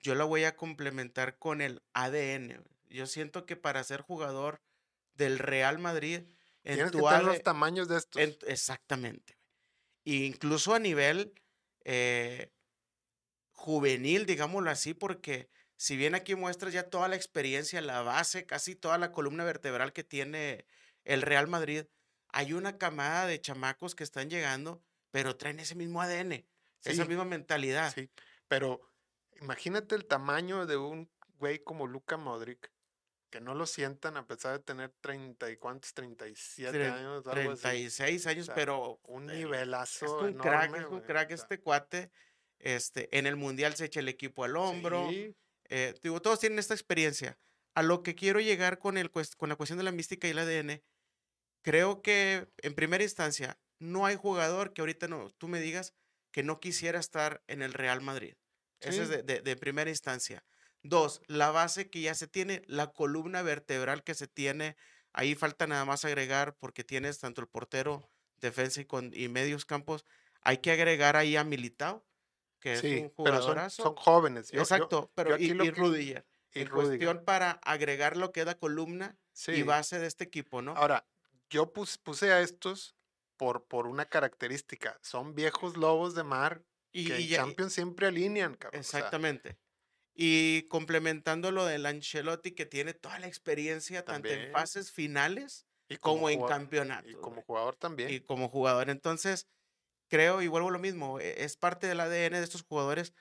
S3: Yo la voy a complementar con el ADN. Yo siento que para ser jugador del Real Madrid, en
S2: Tienes que
S3: tu
S2: tener los tamaños de estos.
S3: en- exactamente. E incluso a nivel eh, juvenil, digámoslo así, porque si bien aquí muestras ya toda la experiencia, la base, casi toda la columna vertebral que tiene el Real Madrid, hay una camada de chamacos que están llegando, pero traen ese mismo ADN, esa misma mentalidad.
S2: Sí, pero imagínate el tamaño de un güey como Luka Modric, que no lo sientan a pesar de tener treinta y cuántos, 37
S3: Tre-
S2: años, algo así.
S3: 36 años,
S2: sea,
S3: pero
S2: Un
S3: el-
S2: nivelazo
S3: es un crack, es un crack
S2: o sea,
S3: este cuate. Este, en el mundial se echa el equipo al hombro.
S2: sí,
S3: eh, digo, todos tienen esta experiencia. A lo que quiero llegar con, el, con la cuestión de la mística y el ADN, creo que en primera instancia no hay jugador que ahorita no, tú me digas que no quisiera estar en el Real Madrid. Ese es
S2: Sí.
S3: de, de- de primera instancia. Dos, la base que ya se tiene, la columna vertebral que se tiene. Ahí falta nada más agregar, porque tienes tanto el portero, defensa y, con, y medios campos. Hay que agregar ahí a Militao, que
S2: sí,
S3: es un
S2: pero son,
S3: jugadorazo.
S2: son jóvenes. yo- yo-
S3: Exacto, pero
S2: aquí
S3: y,
S2: lo
S3: y Rudiger.
S2: y
S3: en
S2: Rudiger,
S3: cuestión para agregar lo que es la columna y
S2: sí.
S3: base de este equipo, ¿no?
S2: Ahora, yo pus- puse a estos por, por una característica. Son viejos lobos de mar
S3: y,
S2: que
S3: y
S2: en
S3: y-
S2: Champions siempre alinean, cabrón. o sea,
S3: exactamente. Y complementando lo del Ancelotti, que tiene toda la experiencia, tanto en
S2: También.
S3: fases finales
S2: y
S3: como, en
S2: jugado-
S3: campeonatos.
S2: Y como jugador también.
S3: y como jugador. Entonces, creo, y vuelvo a lo mismo, e- es parte del ADN de estos jugadores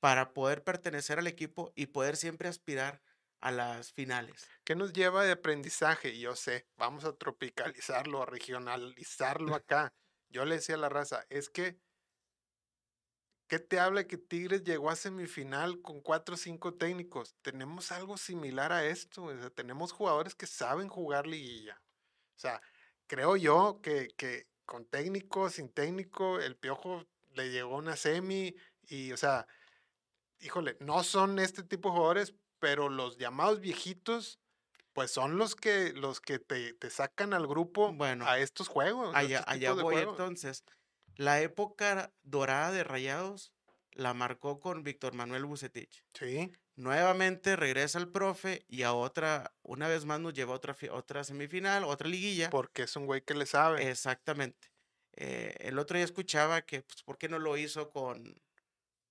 S3: para poder pertenecer al equipo y poder siempre aspirar a las finales.
S2: ¿Qué nos lleva de aprendizaje? Yo sé, vamos a tropicalizarlo, a regionalizarlo acá. Yo le decía a la raza, es que, ¿qué te habla que Tigres llegó a semifinal con cuatro o cinco técnicos? Tenemos algo similar a esto, o sea, tenemos jugadores que saben jugar liguilla. O sea, creo yo que, que con técnico, sin técnico, el Piojo le llegó una semi y, o sea, híjole, no son este tipo de jugadores, pero los llamados viejitos, pues son los que, los que te, te sacan al grupo
S3: Bueno,
S2: a estos juegos.
S3: Allá,
S2: estos
S3: allá voy
S2: juegos.
S3: entonces. La época dorada de Rayados la marcó con Víctor Manuel Bucetich.
S2: Sí,
S3: Nuevamente regresa el profe y a otra, una vez más nos lleva a otra, otra semifinal, otra liguilla.
S2: porque es un güey que le sabe.
S3: Exactamente. Eh, el otro día escuchaba que, pues, ¿por qué no lo hizo con,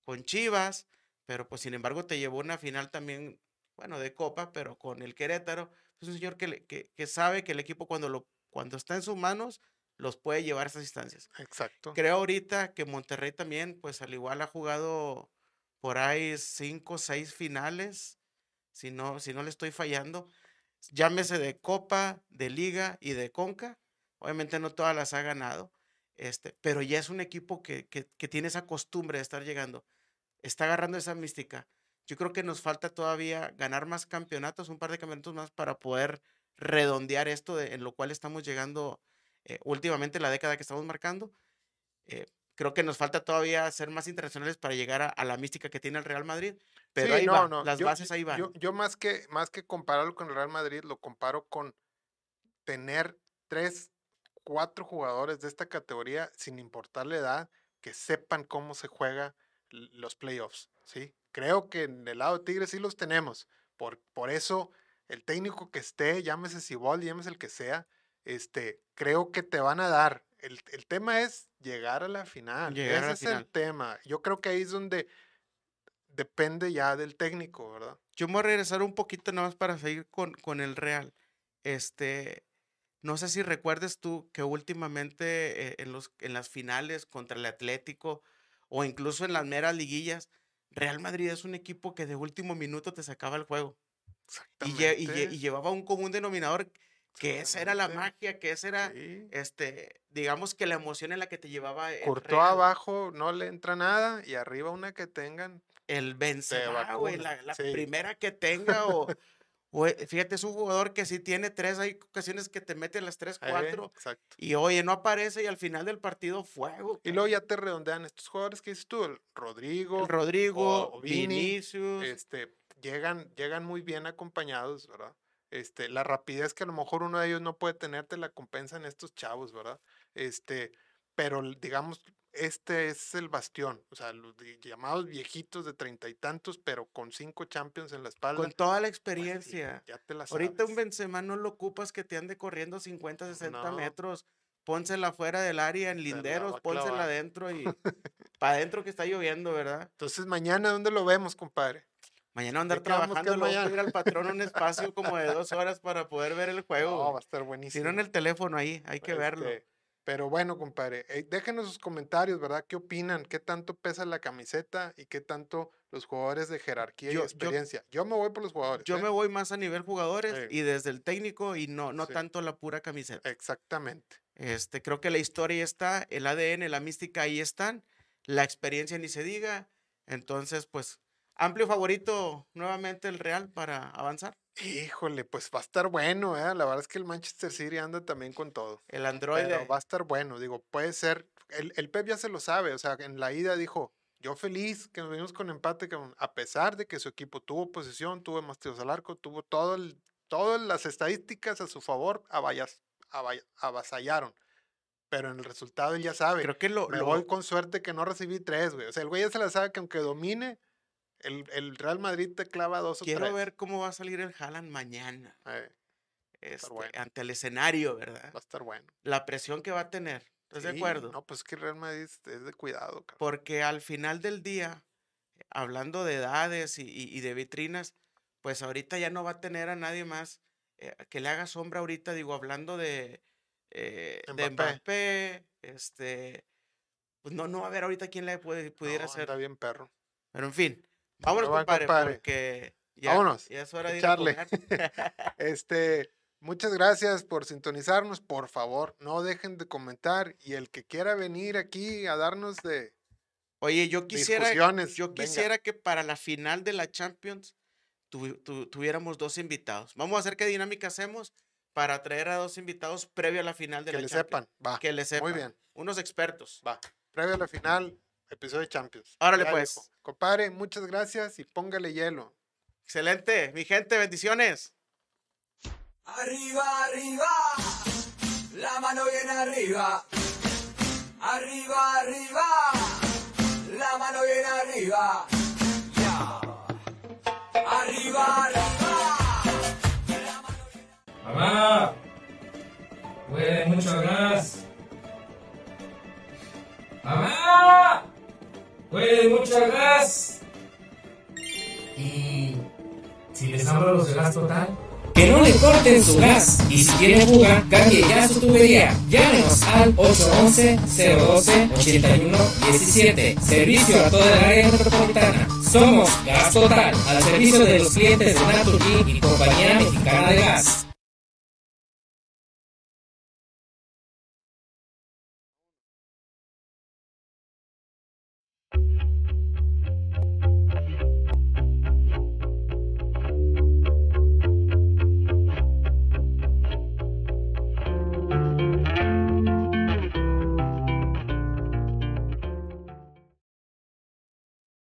S3: con Chivas? Pero, pues, sin embargo, te llevó una final también, bueno, de Copa, pero con el Querétaro. Es un señor que, le- que, que sabe que el equipo cuando, lo, cuando está en sus manos los puede llevar a estas instancias.
S2: Exacto.
S3: Creo ahorita que Monterrey también, pues, al igual ha jugado por ahí cinco o seis finales, si no, si no le estoy fallando. Llámese de Copa, de Liga y de Conca. Obviamente no todas las ha ganado, este, pero ya es un equipo que, que, que tiene esa costumbre de estar llegando. Está agarrando esa mística. Yo creo que nos falta todavía ganar más campeonatos, un par de campeonatos más para poder redondear esto en lo cual estamos llegando eh, últimamente, la década que estamos marcando. Eh, creo que nos falta todavía ser más internacionales para llegar a, a la mística que tiene el Real Madrid. Pero
S2: Sí,
S3: ahí
S2: no,
S3: va,
S2: no,
S3: las
S2: yo-
S3: bases ahí van.
S2: Yo, yo más que más que compararlo con el Real Madrid, lo comparo con tener tres, cuatro jugadores de esta categoría, sin importar la edad, que sepan cómo se juega los playoffs. ¿sí? Creo que en el lado de Tigres sí los tenemos. Por, por eso, el técnico que esté, llámese Siboldi, llámese el que sea, este, creo que te van a dar. El, el tema es llegar a la final.
S3: Llegar
S2: Ese
S3: la
S2: es
S3: final.
S2: el tema. Yo creo que ahí es donde depende ya del técnico, ¿verdad?
S3: Yo me voy a regresar un poquito nada más para seguir con, con el Real. Este, no sé si recuerdes tú que últimamente eh, en, los, en las finales contra el Atlético o incluso en las meras liguillas, Real Madrid es un equipo que de último minuto te sacaba el juego y, lle- y lle- y
S2: Exactamente,
S3: llevaba un común denominador que esa era la
S2: exactamente,
S3: magia, que esa era,
S2: sí.
S3: este, digamos que la emoción en la que te llevaba Real.
S2: abajo no le entra nada y arriba una que tengan.
S3: el Benzema, güey, la, la
S2: sí.
S3: primera que tenga o, o, eh, fíjate, es un jugador que sí tiene tres, hay ocasiones que te mete las tres,
S2: eh,
S3: cuatro
S2: exacto.
S3: y oye, no aparece y al final del partido fuego.
S2: Y luego ya te redondean estos jugadores que dices tú, el Rodrigo,
S3: El Rodrigo,
S2: o Vini,
S3: Vinicius,
S2: este, llegan, llegan muy bien acompañados, ¿verdad? Este, la rapidez que a lo mejor uno de ellos no puede tener, te la compensan estos chavos, ¿verdad? Este, pero digamos, este es el bastión, o sea, los llamados viejitos de treinta y tantos, pero con cinco champions en la espalda.
S3: con toda la experiencia.
S2: ya te la
S3: Ahorita un
S2: sabes.
S3: Benzema no lo ocupas que te ande corriendo 50, 60
S2: No.
S3: metros. Pónsela fuera del área en linderos, pónsela adentro y para adentro que está lloviendo, ¿verdad?
S2: Entonces, mañana, ¿dónde lo vemos, compadre?
S3: Mañana andar trabajando, a
S2: mañana?
S3: pedir al patrón un espacio como de dos horas para poder ver el juego.
S2: No, va a estar
S3: Si
S2: buenísimo.
S3: no en el teléfono ahí, hay que verlo.
S2: Pero bueno, compadre, eh, déjenos sus comentarios, ¿verdad? ¿Qué opinan? ¿Qué tanto pesa la camiseta y qué tanto los jugadores de jerarquía
S3: Yo-
S2: y
S3: yo-
S2: experiencia? Yo, me voy por los jugadores.
S3: Yo
S2: ¿eh?
S3: me voy más a nivel jugadores y desde el técnico y no, no
S2: Sí.
S3: tanto la pura camiseta.
S2: Exactamente.
S3: Este, creo que la historia está, el ADN, la mística ahí están, la experiencia ni se diga. Entonces, pues, amplio favorito nuevamente el Real para avanzar.
S2: Híjole, pues va a estar bueno, ¿eh? La verdad es que el Manchester City anda también con todo.
S3: El androide.
S2: Pero va a estar bueno, digo, puede ser. El, el Pep ya se lo sabe, o sea, en la ida dijo, yo feliz que nos venimos con empate, cabrón", a pesar de que su equipo tuvo posesión, tuvo más tiros al arco, tuvo todo el, todas las estadísticas a su favor, avallas- avall- avasallaron. Pero en el resultado él ya sabe.
S3: Creo que lo,
S2: Me
S3: lo-
S2: voy con suerte que no recibí tres, güey. O sea, el güey ya se la sabe que aunque domine, el, el Real Madrid te clava dos o
S3: quiero
S2: tres.
S3: ver cómo va a salir el Haaland mañana.
S2: Eh,
S3: este,
S2: bueno.
S3: ante el escenario, ¿verdad?
S2: va a estar bueno.
S3: La presión que va a tener. ¿Estás de acuerdo?
S2: No, pues es que el Real Madrid es de cuidado, cabrón.
S3: Porque al final del día, hablando de edades y, y- y de vitrinas, pues ahorita ya no va a tener a nadie más eh, que le haga sombra ahorita, digo, hablando de, eh, de
S2: Mbappé.
S3: Este, pues no, no va a haber ahorita quien le puede, pudiera
S2: No,
S3: hacer.
S2: anda bien perro.
S3: Pero en fin, vámonos,
S2: va,
S3: compadre,
S2: compadre.
S3: porque ya,
S2: Vámonos,
S3: ya es hora de ir
S2: echarle.
S3: a.
S2: Este, muchas gracias por sintonizarnos. Por favor, no dejen de comentar. Y el que quiera venir aquí a darnos de
S3: Oye, yo quisiera, yo
S2: venga.
S3: quisiera que para la final de la Champions tuvi- tu- tuviéramos dos invitados. Vamos a hacer qué dinámica hacemos para traer a dos invitados previo a la final de
S2: que
S3: la
S2: le
S3: Champions.
S2: sepan. Va,
S3: Que le sepan.
S2: muy bien.
S3: Unos expertos.
S2: Va. Previo a la final, episodio de Champions.
S3: Órale,
S2: Ya
S3: pues.
S2: dijo. Compadre, muchas gracias y póngale hielo.
S3: Excelente. Mi gente, bendiciones.
S1: Arriba, arriba, la mano bien arriba. Arriba, arriba, la mano bien arriba. Ya. Arriba, arriba.
S4: Mamá, huele mucho a gas. Mamá, mucho a gas. Y si les hablo los de gas total. Que no le corten su gas y si tiene fuga, cambie ya su tubería. Llámenos al 811-012-8117. Servicio a toda el área metropolitana. Somos Gas Total, al servicio de los clientes de Naturgy y Compañía Mexicana de Gas.